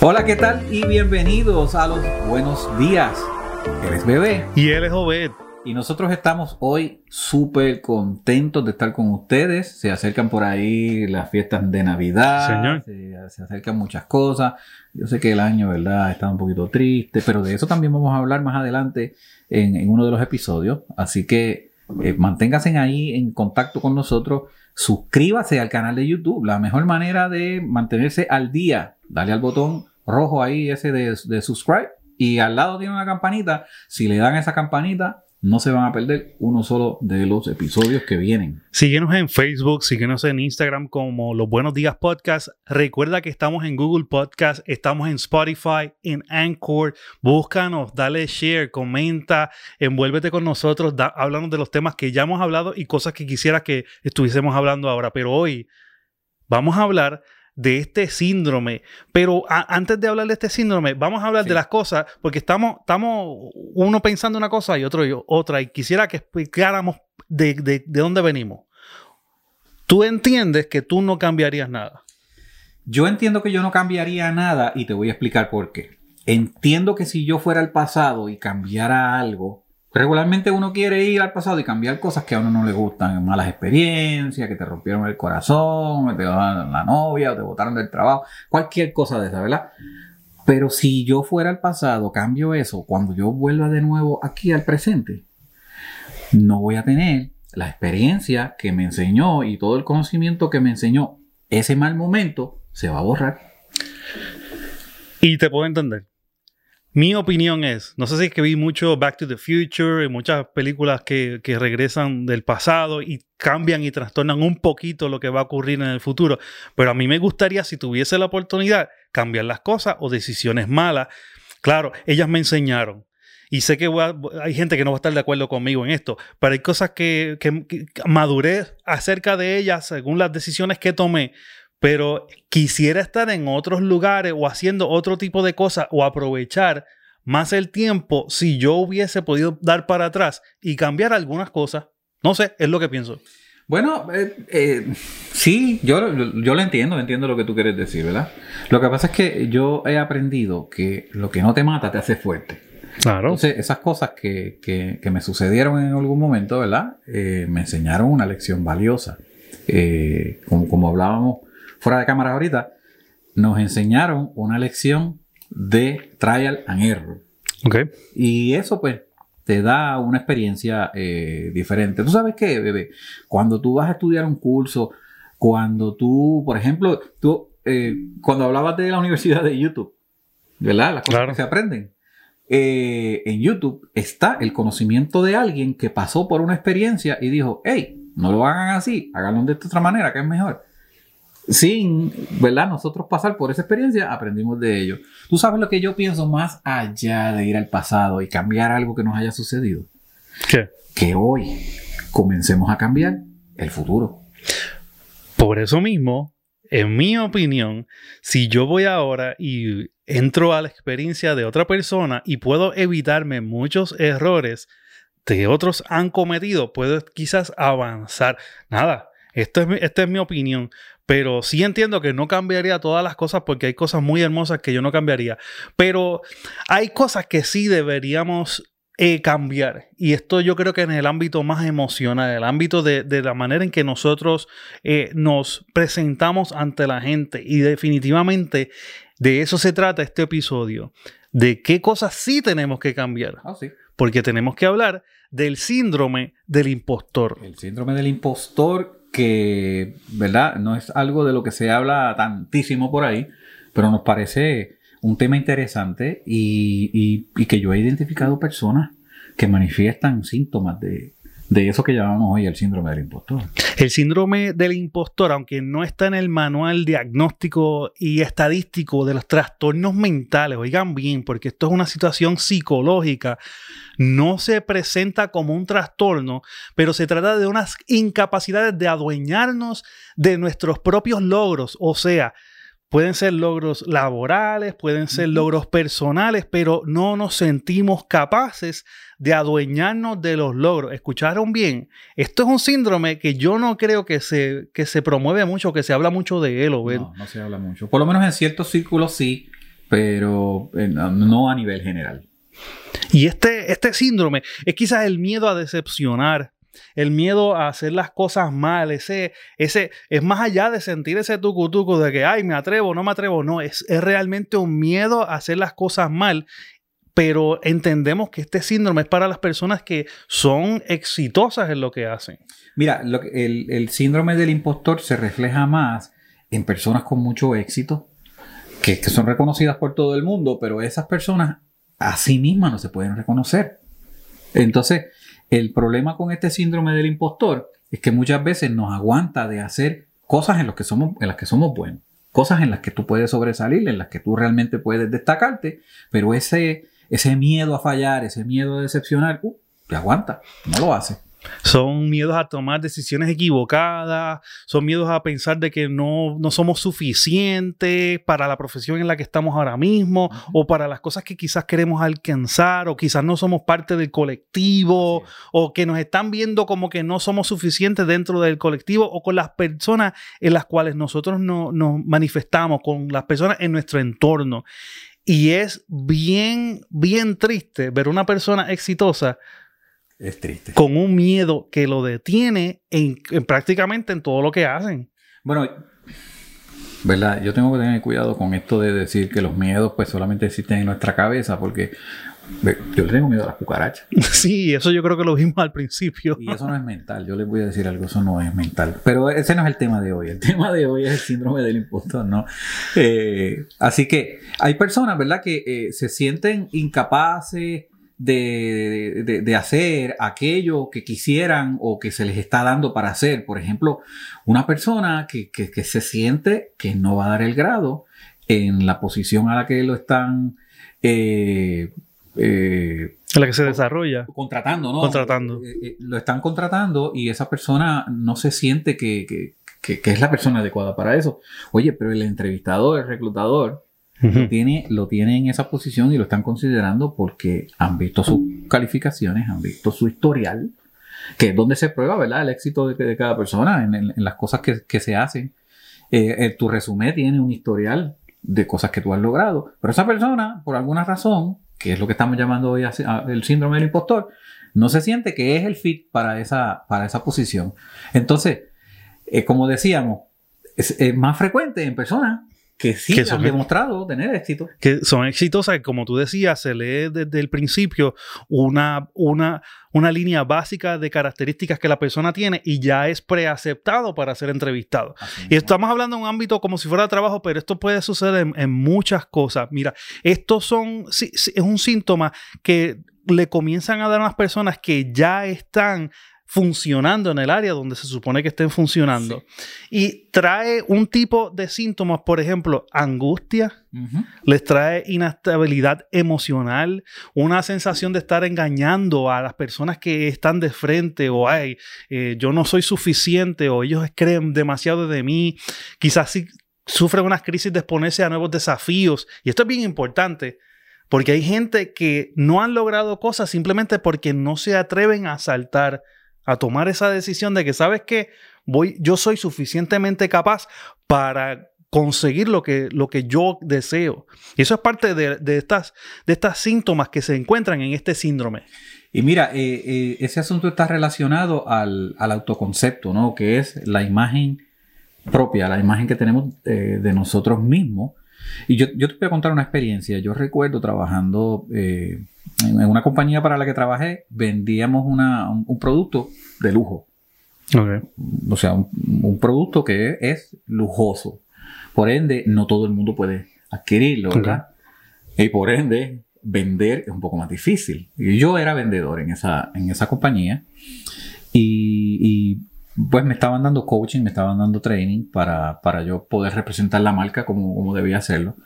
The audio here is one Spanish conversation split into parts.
Hola, ¿qué tal? Y bienvenidos a los buenos días. Eres bebé. Y él es Obed. Y nosotros estamos hoy súper contentos de estar con ustedes. Se acercan por ahí las fiestas de Navidad. Señor. Se, se acercan muchas cosas. Yo sé que el año, ¿verdad? Está un poquito triste, pero de eso también vamos a hablar más adelante en, en uno de los episodios. Así que eh, manténganse ahí en contacto con nosotros. Suscríbase al canal de YouTube. La mejor manera de mantenerse al día, dale al botón rojo ahí ese de, de subscribe y al lado tiene una campanita. Si le dan esa campanita, no se van a perder uno solo de los episodios que vienen. Síguenos en Facebook, síguenos en Instagram como Los Buenos Días Podcast. Recuerda que estamos en Google Podcast, estamos en Spotify, en Anchor. Búscanos, dale share, comenta, envuélvete con nosotros, da, háblanos de los temas que ya hemos hablado y cosas que quisieras que estuviésemos hablando ahora. Pero hoy vamos a hablar de este síndrome. Pero a, antes de hablar de este síndrome, vamos a hablar Sí. de las cosas, porque estamos, estamos uno pensando una cosa y otro y otra, y quisiera que explicáramos de, de, de dónde venimos. Tú entiendes que tú no cambiarías nada. Yo entiendo que yo no cambiaría nada y te voy a explicar por qué. Entiendo que si yo fuera al pasado y cambiara algo, regularmente uno quiere ir al pasado y cambiar cosas que a uno no le gustan, malas experiencias, que te rompieron el corazón, te dejaron la novia o te botaron del trabajo, cualquier cosa de esa, ¿verdad? Pero si yo fuera al pasado, cambio eso, cuando yo vuelva de nuevo aquí al presente, no voy a tener la experiencia que me enseñó y todo el conocimiento que me enseñó ese mal momento se va a borrar. Y te puedo entender. Mi opinión es, no sé si es que vi mucho Back to the Future y muchas películas que, que regresan del pasado y cambian y trastornan un poquito lo que va a ocurrir en el futuro, pero a mí me gustaría si tuviese la oportunidad cambiar las cosas o decisiones malas. Claro, ellas me enseñaron. Y sé que hay gente que no va a estar de acuerdo conmigo en esto, pero hay cosas que, que- que acerca de ellas según las decisiones que tomé pero quisiera estar en otros lugares o haciendo otro tipo de cosas o aprovechar más el tiempo si yo hubiese podido dar para atrás y cambiar algunas cosas. No sé, es lo que pienso. Bueno, eh, eh, sí, yo, yo lo entiendo, entiendo lo que tú quieres decir, ¿verdad? Lo que pasa es que yo he aprendido que lo que no te mata te hace fuerte. Claro. Entonces, esas cosas que, que- que me sucedieron en algún momento, ¿verdad? Eh, me enseñaron una lección valiosa. Eh, como, como hablábamos fuera de cámara ahorita, nos enseñaron una lección de trial and error. ok. Y eso, pues, te da una experiencia eh, diferente. ¿Tú sabes qué, bebé? Cuando tú vas a estudiar un curso, cuando tú, por ejemplo, tú, eh, cuando hablabas de la universidad de YouTube, ¿verdad? Las cosas Claro. que se aprenden. Eh, en YouTube está el conocimiento de alguien que pasó por una experiencia y dijo, hey, no lo hagan así, háganlo de esta otra manera, que es mejor. Sin, ¿verdad? Nosotros pasar por esa experiencia, aprendimos de ello. ¿Tú sabes lo que yo pienso más allá de ir al pasado y cambiar algo que nos haya sucedido? ¿Qué? Que hoy comencemos a cambiar el futuro. Por eso mismo, en mi opinión, si yo voy ahora y entro a la experiencia de otra persona y puedo evitarme muchos errores que otros han cometido, puedo quizás avanzar. Nada, esto es esta es mi opinión. Pero sí entiendo que no cambiaría todas las cosas porque hay cosas muy hermosas que yo no cambiaría. Pero hay cosas que sí deberíamos eh, cambiar. Y esto yo creo que en el ámbito más emocional, el ámbito de, de la manera en que nosotros eh, nos presentamos ante la gente. Y definitivamente de eso se trata este episodio. De qué cosas sí tenemos que cambiar. Ah, sí. Porque tenemos que hablar del síndrome del impostor. El síndrome del impostor, que, ¿verdad? No es algo de lo que se habla tantísimo por ahí, pero nos parece un tema interesante y, y- y que yo he identificado personas que manifiestan síntomas de, de eso que llamamos hoy el síndrome del impostor. El síndrome del impostor, aunque no está en el manual diagnóstico y estadístico de los trastornos mentales, oigan bien, porque esto es una situación psicológica, no se presenta como un trastorno, pero se trata de unas incapacidades de adueñarnos de nuestros propios logros, o sea, Pueden ser logros laborales, pueden ser logros personales, pero no nos sentimos capaces de adueñarnos de los logros. ¿Escucharon bien? Esto es un síndrome que yo no creo que se, que se promueve mucho, que se habla mucho de él, ¿o ven? No, no se habla mucho. Por lo menos en ciertos círculos sí, pero no- no a nivel general. Y este, este síndrome es quizás el miedo a decepcionar, el miedo a hacer las cosas mal, ese, ese, es más allá de sentir ese tucutuco de que, ay, me atrevo, no me atrevo, no, es, es realmente un miedo a hacer las cosas mal, pero entendemos que este síndrome es para las personas que son exitosas en lo que hacen. Mira, lo el, el síndrome del impostor se refleja más en personas con mucho éxito, que, que son reconocidas por todo el mundo, pero esas personas a sí mismas no se pueden reconocer. Entonces, el problema con este síndrome del impostor es que muchas veces nos aguanta de hacer cosas en, los que somos, en las que somos buenos, cosas en las que tú puedes sobresalir, en las que tú realmente puedes destacarte, pero ese, ese miedo a fallar, ese miedo a decepcionar, uh, te aguanta, no lo hace. Son miedos a tomar decisiones equivocadas, son miedos a pensar de que no, no somos suficientes para la profesión en la que estamos ahora mismo o para las cosas que quizás queremos alcanzar o quizás no somos parte del colectivo o que nos están viendo como que no somos suficientes dentro del colectivo o con las personas en las cuales nosotros no- nos manifestamos, con las personas en nuestro entorno. Y es bien, bien triste ver una persona exitosa Es triste. con un miedo que lo detiene en, en prácticamente en todo lo que hacen. Bueno, ¿verdad? Yo tengo que tener cuidado con esto de decir que los miedos pues solamente existen en nuestra cabeza porque yo le tengo miedo a las cucarachas Sí, eso yo creo que lo vimos al principio. y eso no es mental. Yo les voy a decir algo, eso no es mental. Pero ese no es el tema de hoy. El tema de hoy es el síndrome del impostor, ¿no? Eh, así que hay personas, ¿verdad? Que eh, se sienten incapaces de, de- de hacer aquello que quisieran o que se les está dando para hacer. Por ejemplo, una persona que, que- que se siente que no va a dar el grado en la posición a la que lo están eh, eh, En la que se desarrolla. contratando, ¿no? Contratando. Eh, eh, lo están contratando y esa persona no se siente que- que es la persona adecuada para eso. Oye, pero el entrevistador, el reclutador, Ujú. tiene, lo tiene en esa posición y lo están considerando porque han visto sus calificaciones, han visto su historial, que es donde se prueba, ¿verdad? El éxito de, de cada persona en, en- en las cosas que, que se hacen. Eh, eh, tu resumen tiene un historial de cosas que tú has logrado, pero esa persona, por alguna razón, que es lo que estamos llamando hoy a- el síndrome del impostor, no se siente que es el fit para esa, para esa posición. Entonces, eh, como decíamos, es, es más frecuente en personas que sí Que han son- demostrado tener éxito. que son exitosas, como tú decías, se lee desde el principio una, una, una línea básica de características que la persona tiene y ya es preaceptado para ser entrevistado. Así Y estamos hablando de un ámbito como si fuera trabajo, pero esto puede suceder en, en muchas cosas. Mira, estos son, sí, sí, es un síntoma que le comienzan a dar a las personas que ya están funcionando en el área donde se supone que estén funcionando. Y trae un tipo de síntomas, por ejemplo, angustia, les trae inestabilidad emocional, una sensación de estar engañando a las personas que están de frente o ay, eh, yo no soy suficiente o ellos creen demasiado de mí, quizás sí sufren unas crisis de exponerse a nuevos desafíos. Y esto es bien importante porque hay gente que no han logrado cosas simplemente porque no se atreven a saltar, a tomar esa decisión de que sabes que voy, yo soy suficientemente capaz para conseguir lo que, lo que yo deseo. Y eso es parte de, de estas, de estas síntomas que se encuentran en este síndrome. Y mira, eh, eh, ese asunto está relacionado al, autoconcepto, ¿no? Que es la imagen propia, la imagen que tenemos eh, de nosotros mismos. Y yo, yo te voy a contar una experiencia. Yo recuerdo trabajando eh, en una compañía para la que trabajé, vendíamos una, un, un producto de lujo. O sea, un, un producto que es lujoso. Por ende, no todo el mundo puede adquirirlo, ¿verdad? Y por ende, vender es un poco más difícil. Y yo era vendedor en esa, en esa compañía y, y, pues me estaban dando coaching, me estaban dando training para, para yo poder representar la marca como, como debía hacerlo.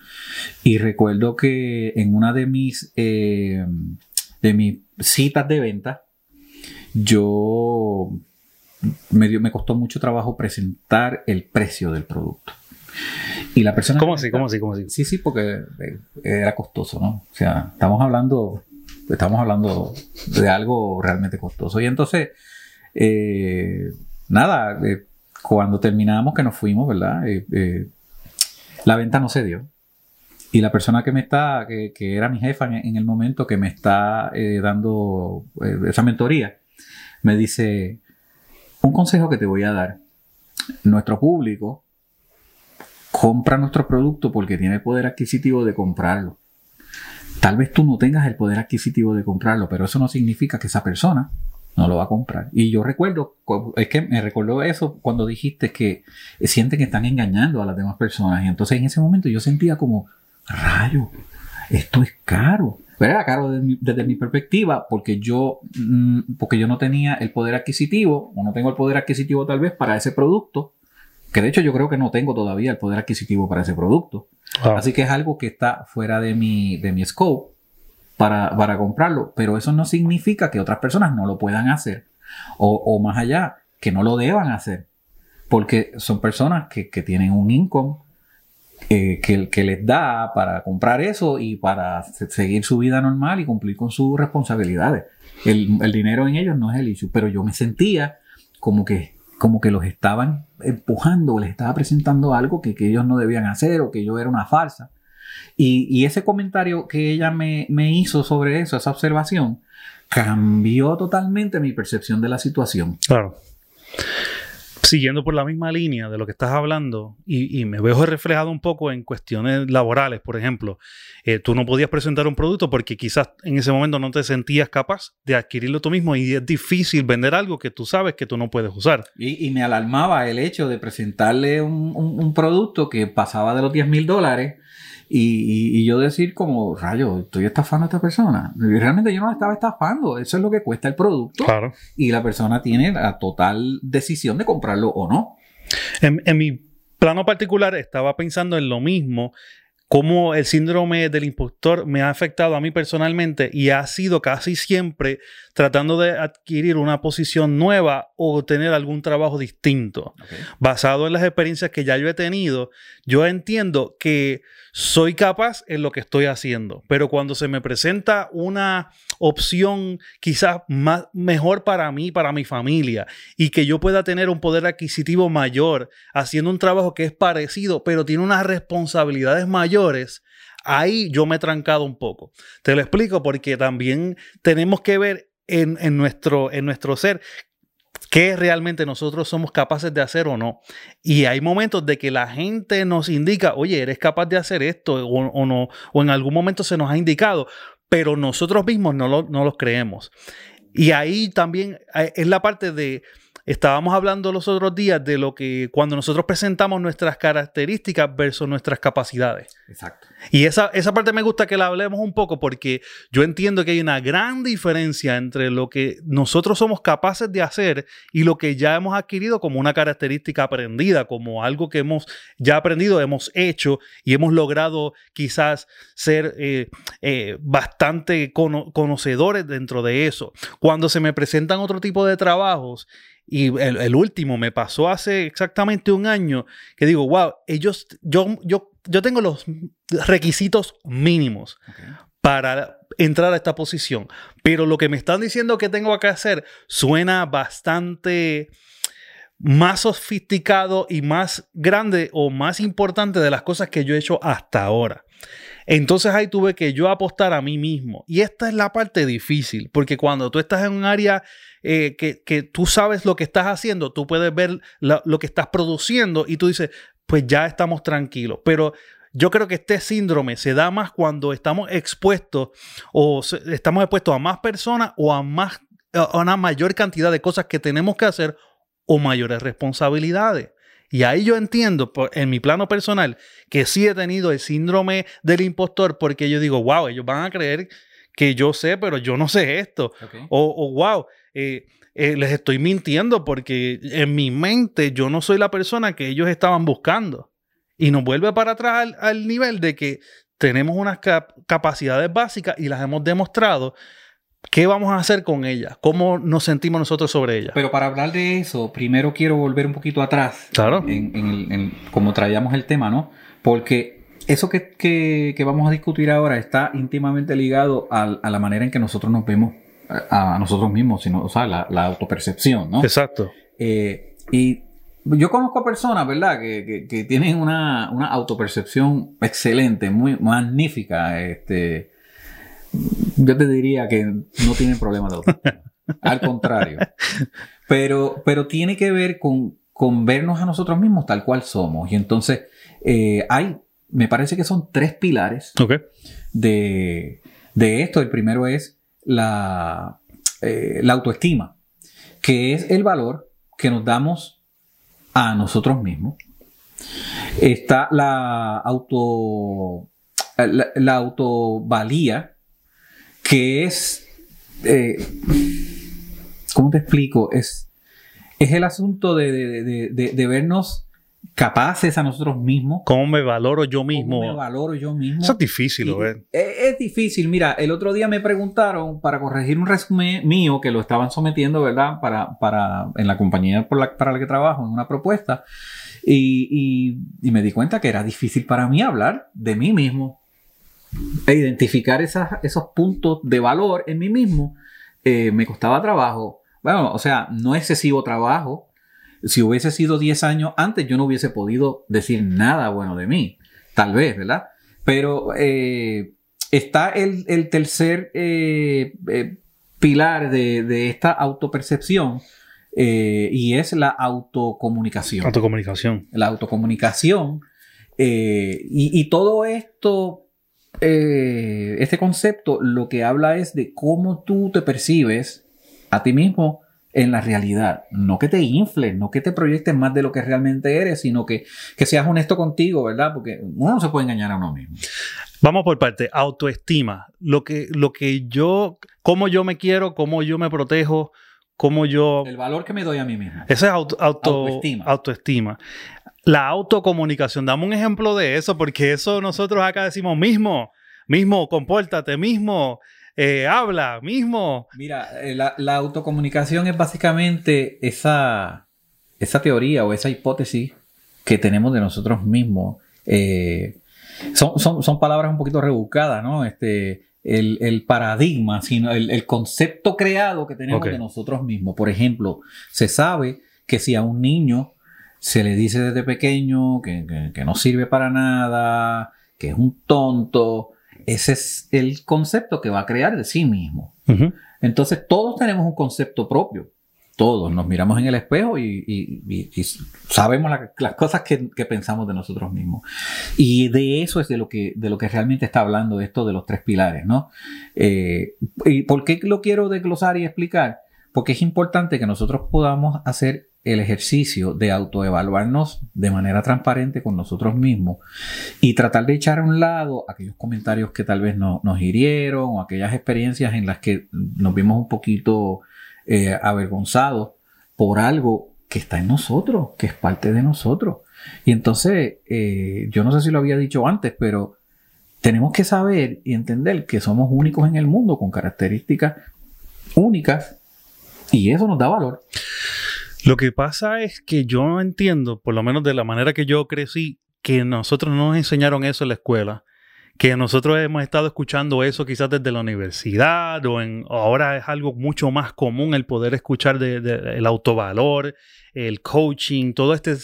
Y recuerdo que en una de mis, eh, de mis citas de venta, yo me, dio, me costó mucho trabajo presentar el precio del producto. Y la persona. ¿Cómo así? ¿Cómo así? ¿Cómo así? Sí, sí, porque eh, era costoso, ¿no? O sea, estamos hablando, estamos hablando de algo realmente costoso. Y entonces, eh, nada, eh, cuando terminamos, que nos fuimos, ¿verdad? Eh, eh, la venta no se dio. Y la persona que me está, que, era mi jefa en, en el momento que me está dando esa mentoría, me dice, un consejo que te voy a dar. Nuestro público compra nuestro producto porque tiene el poder adquisitivo de comprarlo. Tal vez tú no tengas el poder adquisitivo de comprarlo, pero eso no significa que esa persona no lo va a comprar. Y yo recuerdo, es que me recordó eso cuando dijiste que sienten que están engañando a las demás personas. Y entonces en ese momento yo sentía como, rayo, esto es caro. Pero era caro desde mi, desde mi perspectiva porque yo, mm, porque yo no tenía el poder adquisitivo, o no tengo el poder adquisitivo tal vez para ese producto, que de hecho yo creo que no tengo todavía el poder adquisitivo para ese producto. Wow. Así que es algo que está fuera de mi, de mi scope para, comprarlo, pero eso no significa que otras personas no lo puedan hacer o, más allá, que no lo deban hacer, porque son personas que, tienen un income eh, que, les da para comprar eso y para se- seguir su vida normal y cumplir con sus responsabilidades. El, dinero en ellos no es el issue, pero yo me sentía como que, como que los estaban empujando les estaba presentando algo que, que ellos no debían hacer o que yo era una farsa. Y, y ese comentario que ella me, me hizo sobre eso, esa observación, cambió totalmente mi percepción de la situación. Claro. Siguiendo por la misma línea de lo que estás hablando, y, y me veo reflejado un poco en cuestiones laborales, por ejemplo, eh, tú no podías presentar un producto porque quizás en ese momento no te sentías capaz de adquirirlo tú mismo y es difícil vender algo que tú sabes que tú no puedes usar. Y, y me alarmaba el hecho de presentarle un, un- un producto que pasaba de los 10 mil dólares y, yo decir como, rayo, estoy estafando a esta persona. Realmente yo no la estaba estafando, eso es lo que cuesta el producto Claro. y la persona tiene la total decisión de comprarlo o no. En, en mi plano particular estaba pensando en lo mismo, cómo el síndrome del impostor me ha afectado a mí personalmente y ha sido casi siempre tratando de adquirir una posición nueva o tener algún trabajo distinto. Basado en las experiencias que ya yo he tenido, yo entiendo que soy capaz en lo que estoy haciendo, pero cuando se me presenta una opción quizás más, mejor para mí, para mi familia, y que yo pueda tener un poder adquisitivo mayor haciendo un trabajo que es parecido, pero tiene unas responsabilidades mayores, ahí yo me he trancado un poco. Te lo explico porque también tenemos que ver en, en nuestro, en nuestro ser qué realmente nosotros somos capaces de hacer o no. Y hay momentos de que la gente nos indica, oye, eres capaz de hacer esto o, no, o en algún momento se nos ha indicado, pero nosotros mismos no, lo, no los creemos. Y ahí también eh, es la parte de, estábamos hablando los otros días de lo que cuando nosotros presentamos nuestras características versus nuestras capacidades. Exacto. Y esa, esa parte me gusta que la hablemos un poco porque yo entiendo que hay una gran diferencia entre lo que nosotros somos capaces de hacer y lo que ya hemos adquirido como una característica aprendida, como algo que hemos ya aprendido, hemos hecho y hemos logrado quizás ser eh, eh, bastante cono- conocedores dentro de eso. Cuando se me presentan otro tipo de trabajos, y el, el último me pasó hace exactamente un año, que digo, wow, ellos, yo, yo, yo tengo los requisitos mínimos para entrar a esta posición. Pero lo que me están diciendo que tengo que hacer suena bastante más sofisticado y más grande o más importante de las cosas que yo he hecho hasta ahora. Entonces ahí tuve que yo apostar a mí mismo. Y esta es la parte difícil, porque cuando tú estás en un área eh, que, que tú sabes lo que estás haciendo, tú puedes ver lo que estás produciendo y tú dices, pues ya estamos tranquilos. Pero yo creo que este síndrome se da más cuando estamos expuestos o se- estamos expuestos a más personas o a, más, a una mayor cantidad de cosas que tenemos que hacer o mayores responsabilidades. Y ahí yo entiendo, por- en mi plano personal, que sí he tenido el síndrome del impostor porque yo digo, wow, ellos van a creer que yo sé, pero yo no sé esto. O, o, wow, eh, eh, les estoy mintiendo porque en mi mente yo no soy la persona que ellos estaban buscando. Y nos vuelve para atrás al, al nivel de que tenemos unas cap- capacidades básicas y las hemos demostrado. ¿Qué vamos a hacer con ellas? ¿Cómo nos sentimos nosotros sobre ellas? Pero para hablar de eso, primero quiero volver un poquito atrás. Claro. En, en el- en- como traíamos el tema, ¿no? Porque eso que, que- que vamos a discutir ahora está íntimamente ligado a, la manera en que nosotros nos vemos a, a nosotros mismos, sino, o sea, la, la autopercepción, ¿no? Exacto. Eh, y yo conozco personas, ¿verdad?, que, que, que tienen una, una, autopercepción excelente, muy magnífica. Este, yo te diría que no tienen problema de autoestima. Al contrario. Pero, pero tiene que ver con, con vernos a nosotros mismos tal cual somos. Y entonces eh, hay, me parece que son tres pilares de, de, esto. El primero es la, eh, la autoestima, que es el valor que nos damos a nosotros mismos. Está la auto la, autovalía, que es eh, ¿cómo te explico? Es, es el asunto de, vernos capaces a nosotros mismos. ¿Cómo me valoro yo mismo? ¿Cómo me valoro yo mismo? Eso es difícil, ¿ver? Es, difícil. Mira, el otro día me preguntaron para corregir un resumen mío que lo estaban sometiendo, ¿verdad? Para, para en la compañía por la, para la que trabajo, en una propuesta. Y, me di cuenta que era difícil para mí hablar de mí mismo e identificar esos puntos de valor en mí mismo. Eh, me costaba trabajo bueno, o sea, no excesivo trabajo. Si hubiese sido 10 años antes, yo no hubiese podido decir nada bueno de mí. Tal vez, ¿verdad? Pero eh, está el, tercer eh, pilar de, esta autopercepción y es la autocomunicación. Autocomunicación. La autocomunicación. Y, y, todo esto, este concepto, lo que habla es de cómo tú te percibes a ti mismo en la realidad. No que te infles, no que te proyectes más de lo que realmente eres, sino que, que seas honesto contigo, ¿verdad? Porque uno no se puede engañar a uno mismo. Vamos por parte, autoestima. Lo que, lo que yo, cómo yo me quiero, cómo yo me protejo, cómo yo... El valor que me doy a mí mismo. Esa es auto, autoestima. autoestima. La autocomunicación, dame un ejemplo de eso, porque eso nosotros acá decimos mismo, mismo, compórtate, mismo, eh, habla mismo. Mira, eh, la, autocomunicación es básicamente esa, esa teoría o esa hipótesis que tenemos de nosotros mismos. Eh, son, son, palabras un poquito rebuscadas, ¿no? Este, el, paradigma, sino el, concepto creado que tenemos de nosotros mismos. Por ejemplo, se sabe que si a un niño se le dice desde pequeño que, que no sirve para nada, que es un tonto, ese es el concepto que va a crear de sí mismo. Entonces todos tenemos un concepto propio. Todos nos miramos en el espejo y, sabemos las cosas que, pensamos de nosotros mismos. Y de eso es de lo que, de lo que realmente está hablando esto de los tres pilares, ¿no? Eh, ¿Y por qué lo quiero desglosar y explicar? Porque es importante que nosotros podamos hacer el ejercicio de autoevaluarnos de manera transparente con nosotros mismos y tratar de echar a un lado aquellos comentarios que tal vez no, nos hirieron o aquellas experiencias en las que nos vimos un poquito eh, avergonzados por algo que está en nosotros, que es parte de nosotros. Y entonces, eh, yo no sé si lo había dicho antes, pero tenemos que saber y entender que somos únicos en el mundo con características únicas y eso nos da valor. Lo que pasa es que yo entiendo, por lo menos de la manera que yo crecí, que nosotros no nos enseñaron eso en la escuela que nosotros hemos estado escuchando eso quizás desde la universidad o en, ahora es algo mucho más común el poder escuchar de, el autovalor, el coaching, todo este,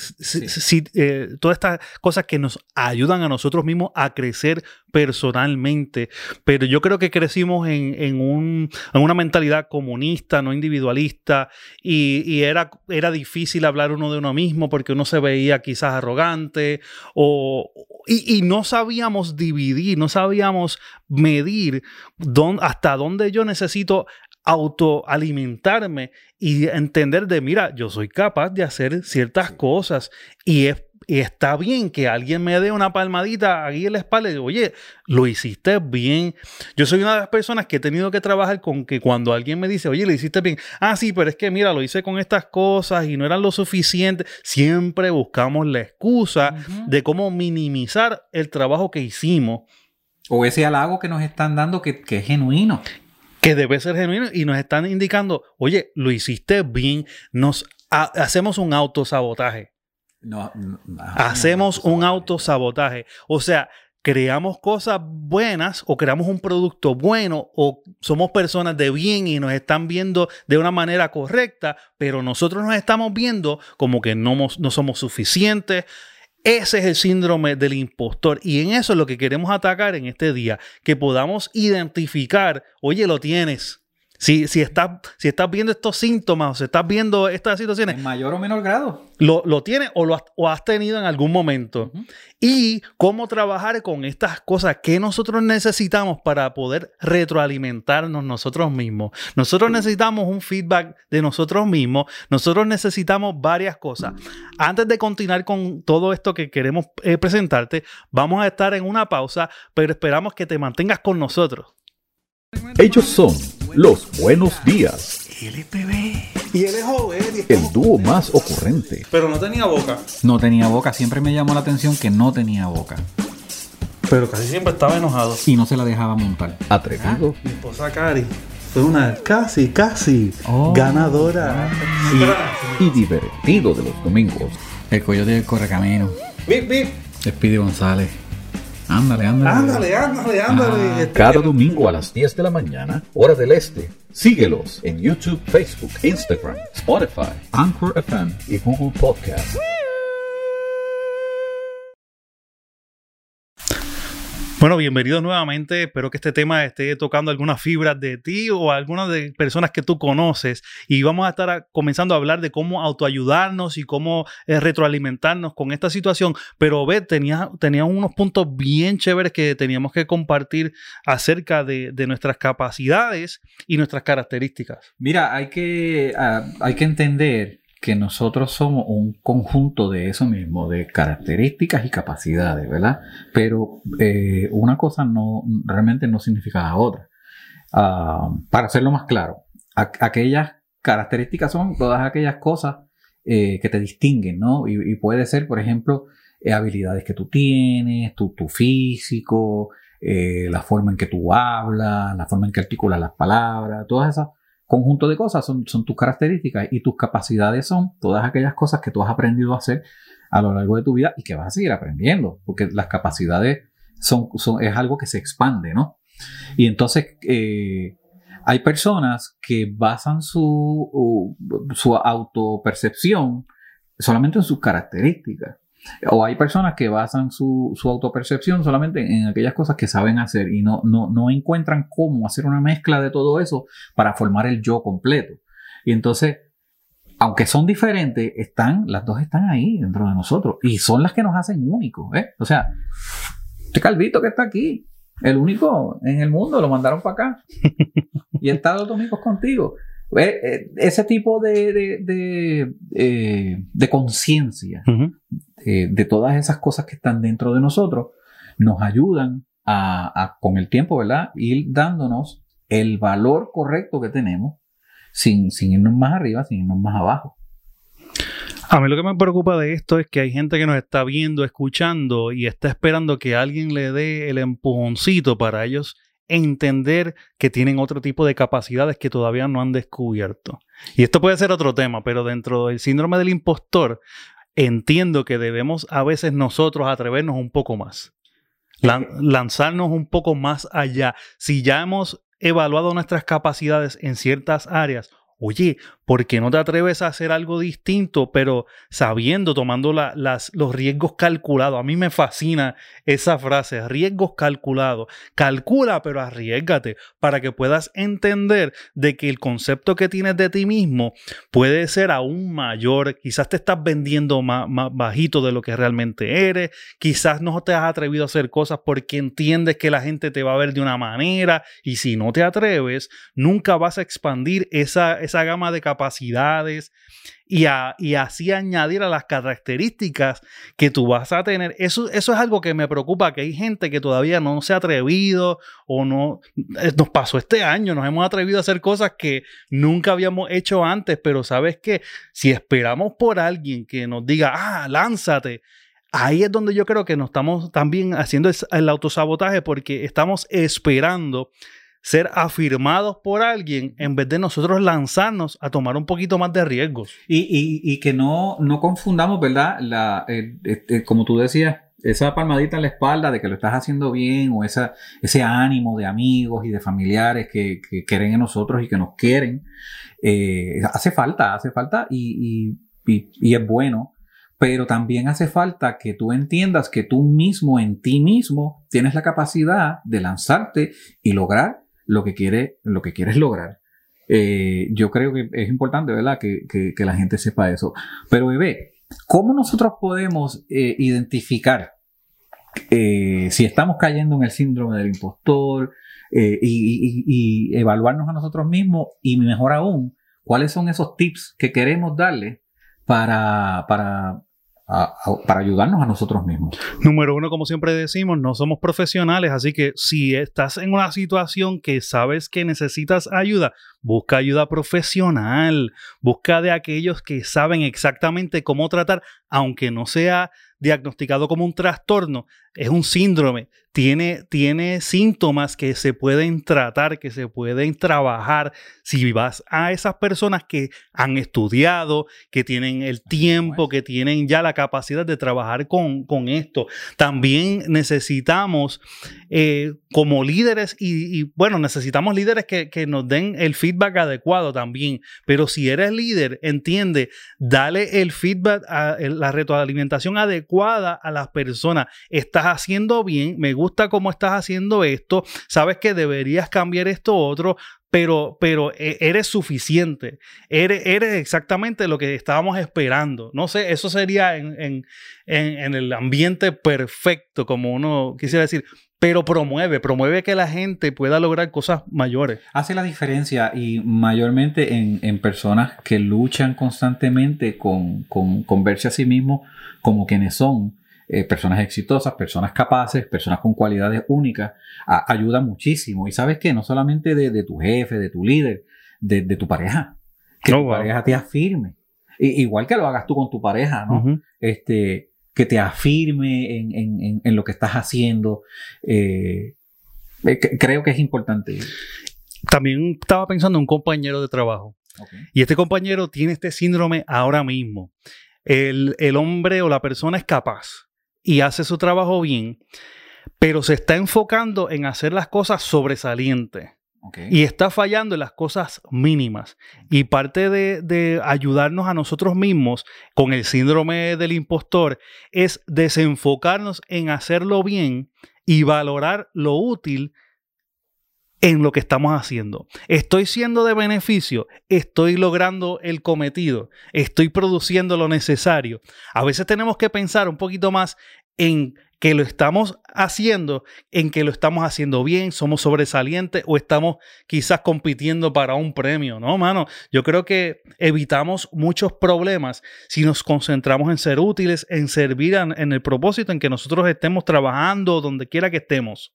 eh, todas estas cosas que nos ayudan a nosotros mismos a crecer personalmente. Pero yo creo que crecimos en, en, un, en una mentalidad comunista, no individualista, y, y, era, era difícil hablar uno de uno mismo porque uno se veía quizás arrogante o, y, y no sabíamos dividir, no sabíamos medir dónde, hasta dónde yo necesito autoalimentarme y entender de, mira, yo soy capaz de hacer ciertas cosas y es está bien que alguien me dé una palmadita aquí en la espalda y digo, oye, lo hiciste bien. Yo soy una de las personas que he tenido que trabajar con que cuando alguien me dice, oye, lo hiciste bien, ah, sí, pero es que mira, lo hice con estas cosas y no eran lo suficiente, siempre buscamos la excusa de cómo minimizar el trabajo que hicimos. O ese halago que nos están dando que, que es genuino que debe ser genuino y nos están indicando, oye, lo hiciste bien, nos hacemos un autosabotaje. No, Hacemos un autosabotaje. O sea, creamos cosas buenas o creamos un producto bueno o somos personas de bien y nos están viendo de una manera correcta, pero nosotros nos estamos viendo como que no, no somos suficientes. Ese es el síndrome del impostor. Y en eso es lo que queremos atacar en este día, que podamos identificar, oye, lo tienes, si, si, estás, si estás viendo estos síntomas o si estás viendo estas situaciones. En mayor o menor grado. Lo, lo tienes o lo has, o has, tenido en algún momento. Y cómo trabajar con estas cosas que nosotros necesitamos para poder retroalimentarnos nosotros mismos. Nosotros necesitamos un feedback de nosotros mismos. Nosotros necesitamos varias cosas. Antes de continuar con todo esto que queremos eh, presentarte, vamos a estar en una pausa, pero esperamos que te mantengas con nosotros. Ellos son los buenos días. Y él es joven. El dúo más ocurrente. Pero no tenía boca. No tenía boca. Siempre me llamó la atención que no tenía boca. Pero casi siempre estaba enojado. Y no se la dejaba montar. Atrevido. Mi esposa Cari fue una casi, casi Oh. ganadora. Y divertido de los domingos. El coyote del correcamino. Bip, bip. Speedy González. Ándale, ándale. Ándale, ándale, ándale. Ah. Este- Cada domingo a las 10 de la mañana, hora del este. Síguelos en YouTube, Facebook, Instagram, Spotify, Anchor FM y Google Podcast. Bueno, bienvenidos nuevamente. Espero que este tema esté tocando algunas fibras de ti o algunas de personas que tú conoces. Y vamos a estar a- comenzando a hablar de cómo autoayudarnos y cómo eh, retroalimentarnos con esta situación. Pero ve, tenía unos puntos bien chéveres que teníamos que compartir acerca de, de nuestras capacidades y nuestras características. Mira, hay que, ah, hay que entender que nosotros somos un conjunto de eso mismo, de características y capacidades, ¿verdad? Pero eh, una cosa no realmente no significa la otra. Ah, para hacerlo más claro, aquellas características son todas aquellas cosas eh, que te distinguen, ¿no? Y, puede ser, por ejemplo, eh, habilidades que tú tienes, tu, tu físico, la forma en que tú hablas, la forma en que articulas las palabras, todas esas conjunto de cosas son, son tus características y tus capacidades son todas aquellas cosas que tú has aprendido a hacer a lo largo de tu vida y que vas a seguir aprendiendo, porque las capacidades son, son es algo que se expande, ¿no? Y entonces eh, hay personas que basan su, u- su autopercepción solamente en sus características. O hay personas que basan su, su autopercepción solamente en aquellas cosas que saben hacer y no, no, no encuentran cómo hacer una mezcla de todo eso para formar el yo completo. Y entonces, aunque son diferentes, están, las dos están ahí dentro de nosotros y son las que nos hacen únicos. ¿eh? O sea, este calvito que está aquí, el único en el mundo, lo mandaron para acá y está los domingos contigo. Eh, ese tipo de, de, de, eh, de conciencia. Eh, de todas esas cosas que están dentro de nosotros nos ayudan a, a, con el tiempo, ¿verdad? Ir dándonos el valor correcto que tenemos sin, sin irnos más arriba, sin irnos más abajo. A mí lo que me preocupa de esto es que hay gente que nos está viendo, escuchando y está esperando que alguien le dé el empujoncito para ellos entender que tienen otro tipo de capacidades que todavía no han descubierto. Y esto puede ser otro tema, pero dentro del síndrome del impostor, entiendo que debemos a veces nosotros atrevernos un poco más. Lan- lanzarnos un poco más allá. Si ya hemos evaluado nuestras capacidades en ciertas áreas, oye, ¿por qué no te atreves a hacer algo distinto, pero sabiendo, tomando la- las, los riesgos calculados? A mí me fascina esa frase, riesgos calculados. Calcula, pero arriesgate para que puedas entender de que el concepto que tienes de ti mismo puede ser aún mayor. Quizás te estás vendiendo más, más bajito de lo que realmente eres. Quizás no te has atrevido a hacer cosas porque entiendes que la gente te va a ver de una manera y si no te atreves, nunca vas a expandir esa, esa gama de capacidades a- y así añadir a las características que tú vas a tener. Eso, eso es algo que me preocupa, que hay gente que todavía no se ha atrevido o no... eh, Nos pasó este año, nos hemos atrevido a hacer cosas que nunca habíamos hecho antes, pero sabes que si esperamos por alguien que nos diga, ah, lánzate, ahí es donde yo creo que nos estamos también haciendo el autosabotaje porque estamos esperando ser afirmados por alguien en vez de nosotros lanzarnos a tomar un poquito más de riesgos. Y, y- que no, no confundamos, ¿verdad? La, eh, este, como tú decías, esa palmadita en la espalda de que lo estás haciendo bien o esa, ese ánimo de amigos y de familiares que, que creen en nosotros y que nos quieren, eh, hace falta, hace falta y, y, y es bueno pero también hace falta que tú entiendas que tú mismo en ti mismo tienes la capacidad de lanzarte y lograr lo que, quiere, lo que quieres lograr. Eh, yo creo que es importante, ¿verdad? Que, que, la gente sepa eso. Pero, bebé, ¿cómo nosotros podemos eh, identificar eh, si estamos cayendo en el síndrome del impostor y, y, evaluarnos a nosotros mismos? Y mejor aún, ¿cuáles son esos tips que queremos darle para, para para ayudarnos a nosotros mismos. Número uno, como siempre decimos, no somos profesionales, así que si estás en una situación que sabes que necesitas ayuda, busca ayuda profesional, busca de aquellos que saben exactamente cómo tratar, aunque no sea diagnosticado como un trastorno, es un síndrome, tiene, tiene síntomas que se pueden tratar, que se pueden trabajar. Si vas a esas personas que han estudiado, que tienen el tiempo, que tienen ya la capacidad de trabajar con, con esto, también necesitamos eh, como líderes y, bueno, necesitamos líderes que, que nos den el feedback adecuado también, pero si eres líder, entiende, dale el feedback, a, la retroalimentación adecuada a las personas. Estás haciendo bien, me gusta cómo estás haciendo esto, sabes que deberías cambiar esto otro, pero, pero e, eres suficiente, eres, eres, exactamente lo que estábamos esperando. No sé, eso sería en, en, en, el ambiente perfecto, como uno quisiera decir, pero promueve, promueve que la gente pueda lograr cosas mayores. Hace la diferencia y mayormente en, en personas que luchan constantemente con, con, con verse a sí mismos como quienes son eh, personas exitosas, personas capaces, personas con cualidades únicas, ayuda muchísimo. Y sabes que no solamente de, tu jefe, de tu líder, de, tu pareja, que oh, tu pareja te afirme. igual que lo hagas tú con tu pareja, ¿no? Este, que te afirme en, lo que estás haciendo. Eh, eh, creo que es importante. También estaba pensando en un compañero de trabajo. Y este compañero tiene este síndrome ahora mismo. El, el, hombre o la persona es capaz y hace su trabajo bien, pero se está enfocando en hacer las cosas sobresalientes. Y está fallando en las cosas mínimas. Y parte de, de, ayudarnos a nosotros mismos con el síndrome del impostor es desenfocarnos en hacerlo bien y valorar lo útil en lo que estamos haciendo. Estoy siendo de beneficio, estoy logrando el cometido, estoy produciendo lo necesario. A veces tenemos que pensar un poquito más en que lo estamos haciendo, en que lo estamos haciendo bien, somos sobresalientes o estamos quizás compitiendo para un premio, ¿no, mano? Yo creo que evitamos muchos problemas si nos concentramos en ser útiles, en servir en el propósito en que nosotros estemos trabajando, donde quiera que estemos.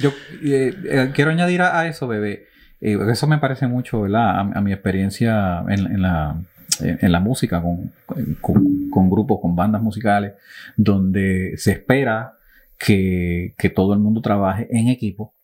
Yo eh, eh, quiero añadir a, eso, bebé. Eh, eso me parece mucho, ¿verdad? A, mi experiencia en, la, música, con, grupos, con bandas musicales, donde se espera que, todo el mundo trabaje en equipo.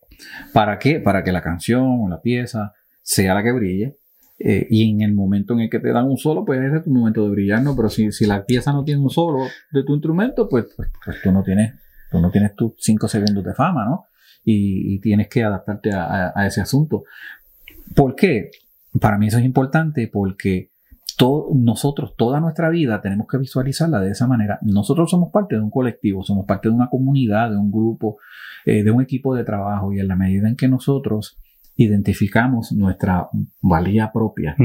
¿Para qué? Para que la canción o la pieza sea la que brille. y en el momento en el que te dan un solo, pues ese es tu momento de brillar, ¿no? Pero si, si la pieza no tiene un solo de tu instrumento, pues, pues, pues tú no tienes, tú no tienes tus cinco segundos de fama, ¿no? Y, tienes que adaptarte a, ese asunto. ¿Por qué? Para mí eso es importante porque nosotros, toda nuestra vida, tenemos que visualizarla de esa manera. Nosotros somos parte de un colectivo, somos parte de una comunidad, de un grupo, eh, de un equipo de trabajo y en la medida en que nosotros identificamos nuestra valía propia,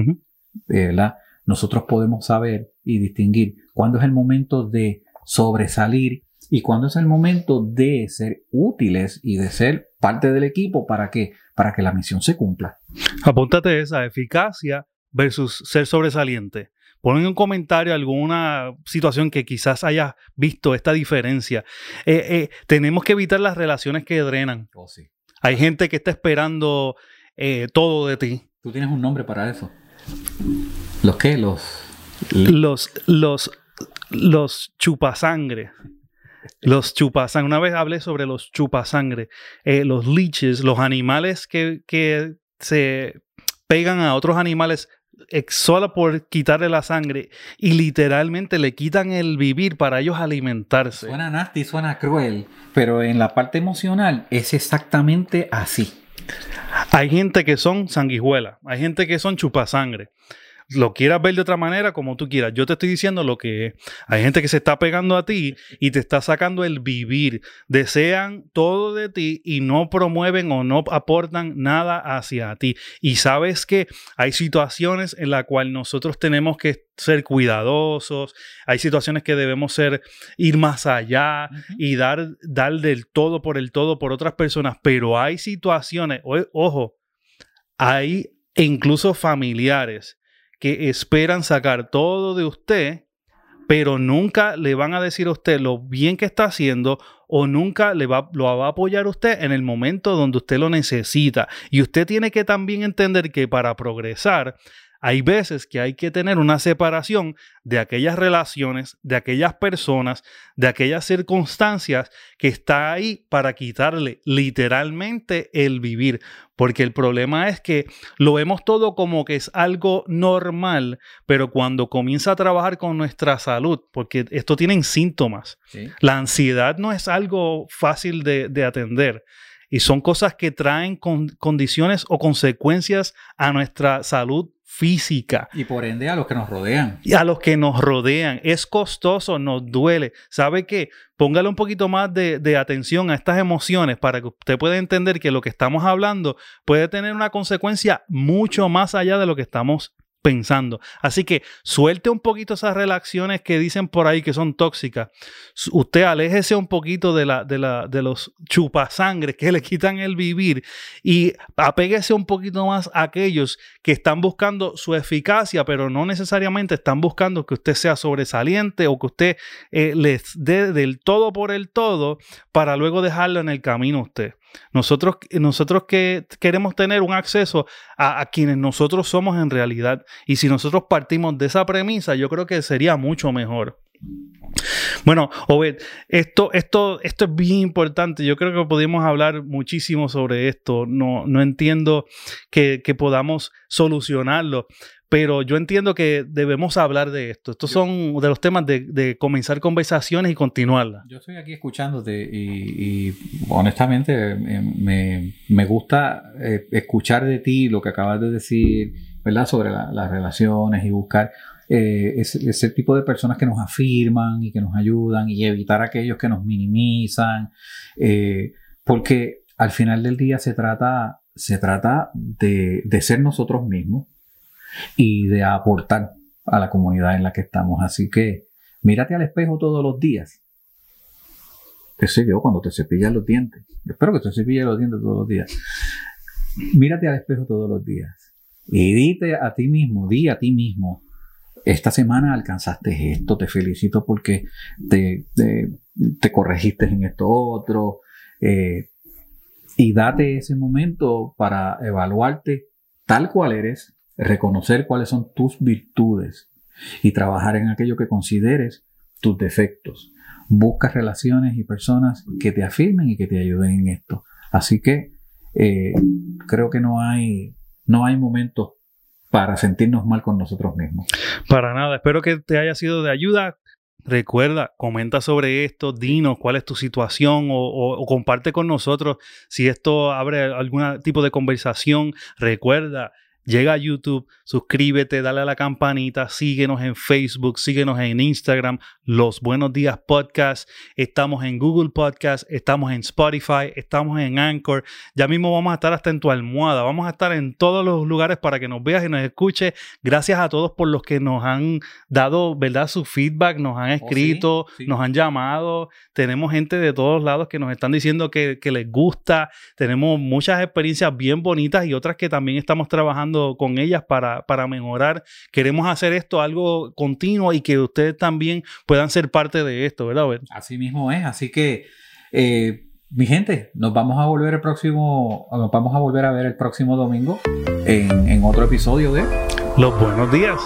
nosotros podemos saber y distinguir cuándo es el momento de sobresalir y cuándo es el momento de ser útiles y de ser parte del equipo para que, para que la misión se cumpla. Apúntate esa eficacia versus ser sobresaliente. Pon en un comentario alguna situación que quizás hayas visto esta diferencia. Eh, eh, tenemos que evitar las relaciones que drenan. Oh, sí. Hay gente que está esperando eh, todo de ti. Tú tienes un nombre para eso. ¿Los qué? Los. Los. Los. Los chupasangre. Los chupasangre. Una vez hablé sobre los chupasangre. Eh, los leeches, los animales que, que se pegan a otros animales solo por quitarle la sangre y literalmente le quitan el vivir para ellos alimentarse. Suena nasty, suena cruel, pero en la parte emocional es exactamente así. Hay gente que son sanguijuelas, hay gente que son chupasangre lo quieras ver de otra manera, como tú quieras. Yo te estoy diciendo lo que es. Hay gente que se está pegando a ti y te está sacando el vivir. Desean todo de ti y no promueven o no aportan nada hacia ti. Y sabes que hay situaciones en las cuales nosotros tenemos que ser cuidadosos, hay situaciones que debemos ser ir más allá y dar, dar del todo por el todo por otras personas, pero hay situaciones, ojo, hay incluso familiares que esperan sacar todo de usted, pero nunca le van a decir a usted lo bien que está haciendo o nunca le va, lo va a apoyar usted en el momento donde usted lo necesita. Y usted tiene que también entender que para progresar hay veces que hay que tener una separación de aquellas relaciones, de aquellas personas, de aquellas circunstancias que está ahí para quitarle literalmente el vivir. Porque el problema es que lo vemos todo como que es algo normal, pero cuando comienza a trabajar con nuestra salud, porque esto tiene síntomas, la ansiedad no es algo fácil de, de atender. Y son cosas que traen con condiciones o consecuencias a nuestra salud física. Y por ende a los que nos rodean. Y a los que nos rodean. Es costoso, nos duele. ¿Sabe qué? Póngale un poquito más de, de, atención a estas emociones para que usted pueda entender que lo que estamos hablando puede tener una consecuencia mucho más allá de lo que estamos pensando. Así que suelte un poquito esas relaciones que dicen por ahí que son tóxicas. Usted aléjese un poquito de, la, de, la, de los chupasangres que le quitan el vivir y apéguese un poquito más a aquellos que están buscando su eficacia, pero no necesariamente están buscando que usted sea sobresaliente o que usted eh, les dé del todo por el todo para luego dejarlo en el camino usted. Nosotros, nosotros que queremos tener un acceso a, quienes nosotros somos en realidad. Y si nosotros partimos de esa premisa, yo creo que sería mucho mejor. Bueno, Obed, esto, esto, esto es bien importante. Yo creo que podemos hablar muchísimo sobre esto. No, no entiendo que, que podamos solucionarlo, pero yo entiendo que debemos hablar de esto. Estos son de los temas de, comenzar conversaciones y continuarlas. Yo estoy aquí escuchándote y, honestamente eh, me, gusta eh, escuchar de ti lo que acabas de decir, ¿verdad? Sobre las relaciones y buscar eh, ese, tipo de personas que nos afirman y que nos ayudan y evitar aquellos que nos minimizan. porque al final del día se trata, se trata de, de ser nosotros mismos y de aportar a la comunidad en la que estamos. Así que mírate al espejo todos los días. ¿Qué sé yo? Cuando te cepillas los dientes. Espero que te cepilles los dientes todos los días. Mírate al espejo todos los días. Y dite a ti mismo, di a ti mismo, esta semana alcanzaste esto, te felicito porque te, te, corregiste en esto otro. Eh, y date ese momento para evaluarte tal cual eres, reconocer cuáles son tus virtudes y trabajar en aquello que consideres tus defectos. Busca relaciones y personas que te afirmen y que te ayuden en esto. Así que eh, creo que no hay, no hay momentos para sentirnos mal con nosotros mismos. Para nada, espero que te haya sido de ayuda. Recuerda, comenta sobre esto, dinos cuál es tu situación o, comparte con nosotros si esto abre algún tipo de conversación. Recuerda, Llega a YouTube, suscríbete, dale a la campanita, síguenos en Facebook, síguenos en Instagram, Los Buenos Días Podcast. Estamos en Google Podcast, estamos en Spotify, estamos en Anchor. Ya mismo vamos a estar hasta en tu almohada. Vamos a estar en todos los lugares para que nos veas y nos escuches. Gracias a todos por los que nos han dado, ¿verdad? Su feedback, nos han oh, escrito, nos han llamado. Tenemos gente de todos lados que nos están diciendo que, que les gusta. Tenemos muchas experiencias bien bonitas y otras que también estamos trabajando con ellas para, para mejorar. Queremos hacer esto algo continuo y que ustedes también puedan ser parte de esto, ¿verdad? Así mismo es, así que... Eh, mi gente, nos vamos a volver el próximo, nos vamos a volver a ver el próximo domingo en, en otro episodio de Los Buenos Días.